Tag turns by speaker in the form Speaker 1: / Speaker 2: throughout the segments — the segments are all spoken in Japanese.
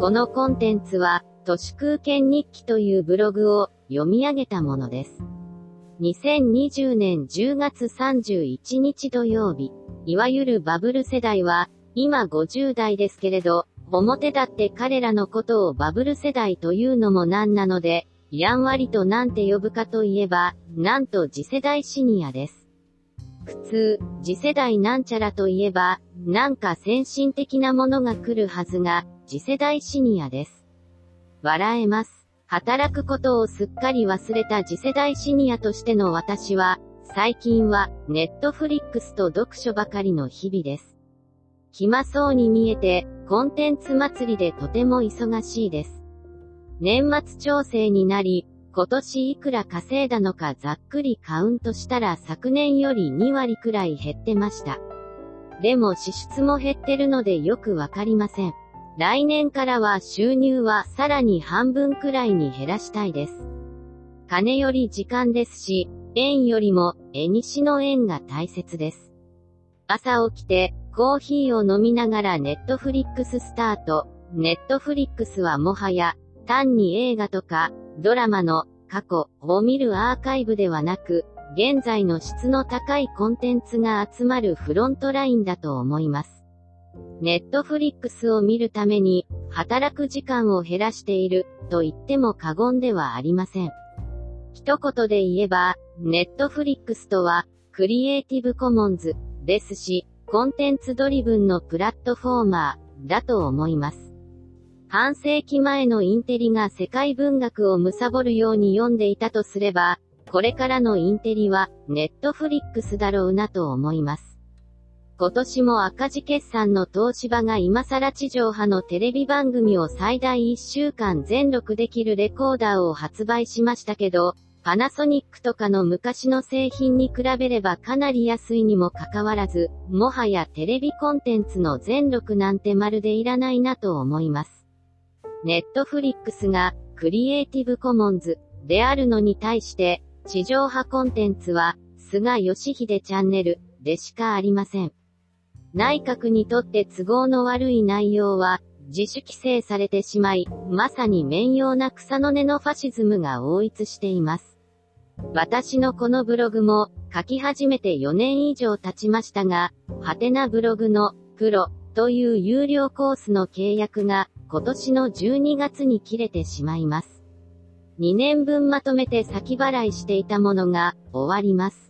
Speaker 1: このコンテンツは、都市空間日記というブログを読み上げたものです。2020年10月31日土曜日、いわゆるバブル世代は、今50代ですけれど、表だって彼らのことをバブル世代というのもなんなので、やんわりとなんて呼ぶかといえば、なんと次世代シニアです。普通、次世代なんちゃらといえば、なんか先進的なものが来るはずが、次世代シニアです。笑えます。働くことをすっかり忘れた次世代シニアとしての私は、最近は、ネットフリックスと読書ばかりの日々です。暇そうに見えて、コンテンツ祭りでとても忙しいです。年末調整になり、今年いくら稼いだのかざっくりカウントしたら昨年より2割くらい減ってました。でも支出も減ってるのでよくわかりません。来年からは収入はさらに半分くらいに減らしたいです。金より時間ですし、円よりも絵西の縁が大切です。朝起きてコーヒーを飲みながら Netflixスタート。 Netflixはもはや単に映画とかドラマの過去を見るアーカイブではなく、現在の質の高いコンテンツが集まるフロントラインだと思います。ネットフリックスを見るために、働く時間を減らしている、と言っても過言ではありません。一言で言えば、ネットフリックスとは、 Creative Commons、ですし、 contents driven のプラットフォーマー、だと思います。半世紀前のインテリが世界文学を貪るように読んでいたとすれば、これからのインテリは、ネットフリックスだろうなと思います。今年も赤字決算の東芝が今更地上波のテレビ番組を最大1週間全録できるレコーダーを発売しましたけど、パナソニックとかの昔の製品に比べればかなり。安いにもかかわらず、もはやテレビコンテンツの全録なんてまるでいらないなと思います。ネットフリックスがクリエイティブコモンズであるのに対して、地上波コンテンツは菅義偉チャンネルでしかありません。内閣にとって都合の悪い内容は自主規制されてしまい、まさに面用な草の根のファシズムが応一しています。私のこのブログも書き始めて4年以上経ちましたが、ハテナブログのプロという有料コースの契約が今年の12月に切れてしまいます。2年分まとめて先払いしていたものが終わります。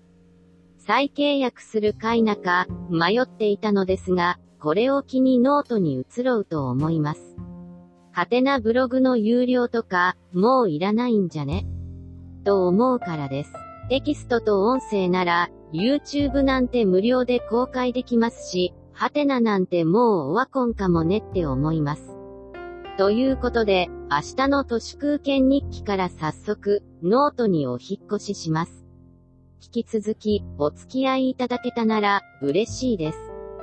Speaker 1: 再契約するか否か迷っていたのですが、これを機にノートに移ろうと思います。はてなブログの有料とか、もういらないんじゃね？と思うからです。テキストと音声なら、YouTube なんて無料で公開できますし、はてななんてもうオワコンかもねって思います。ということで、明日の都市空間日記から早速、ノートにお引越しします。引き続き、お付き合いいただけたなら、嬉しいです。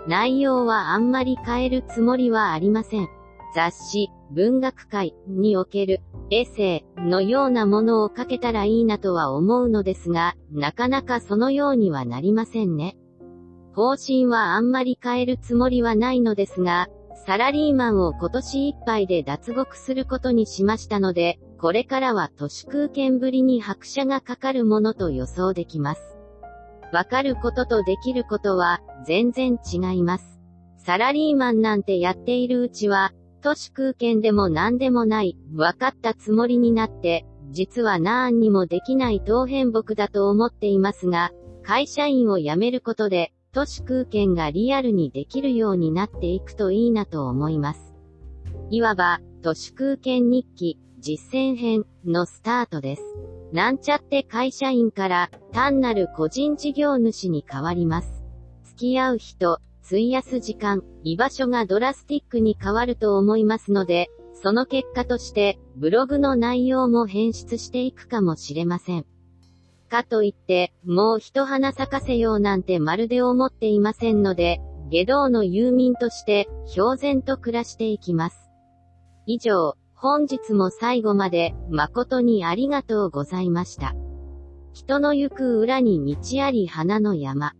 Speaker 1: 内容はあんまり変えるつもりはありません。雑誌、文学界におけるエッセイのようなものを書けたらいいなとは思うのですが、なかなかそのようにはなりませんね。方針はあんまり変えるつもりはないのですが、サラリーマンを今年いっぱいで脱獄することにしましたので、これからは都市空間ぶりに拍車がかかるものと予想できます。わかることとできることは全然違います。サラリーマンなんてやっているうちは、都市空間でも何でもない、分かったつもりになって、実は何にもできない当変木だと思っていますが、会社員を辞めることで、都市空間がリアルにできるようになっていくといいなと思います。いわば、都市空間日記、実践編のスタートです。なんちゃって会社員から単なる個人事業主に変わります。付き合う人、費やす時間、居場所がドラスティックに変わると思いますので、その結果として、ブログの内容も変質していくかもしれません。かといって、もう一花咲かせようなんてまるで思っていませんので、下道の遊民として、標然と暮らしていきます。以上、本日も最後まで、誠にありがとうございました。人の行く裏に道あり花の山。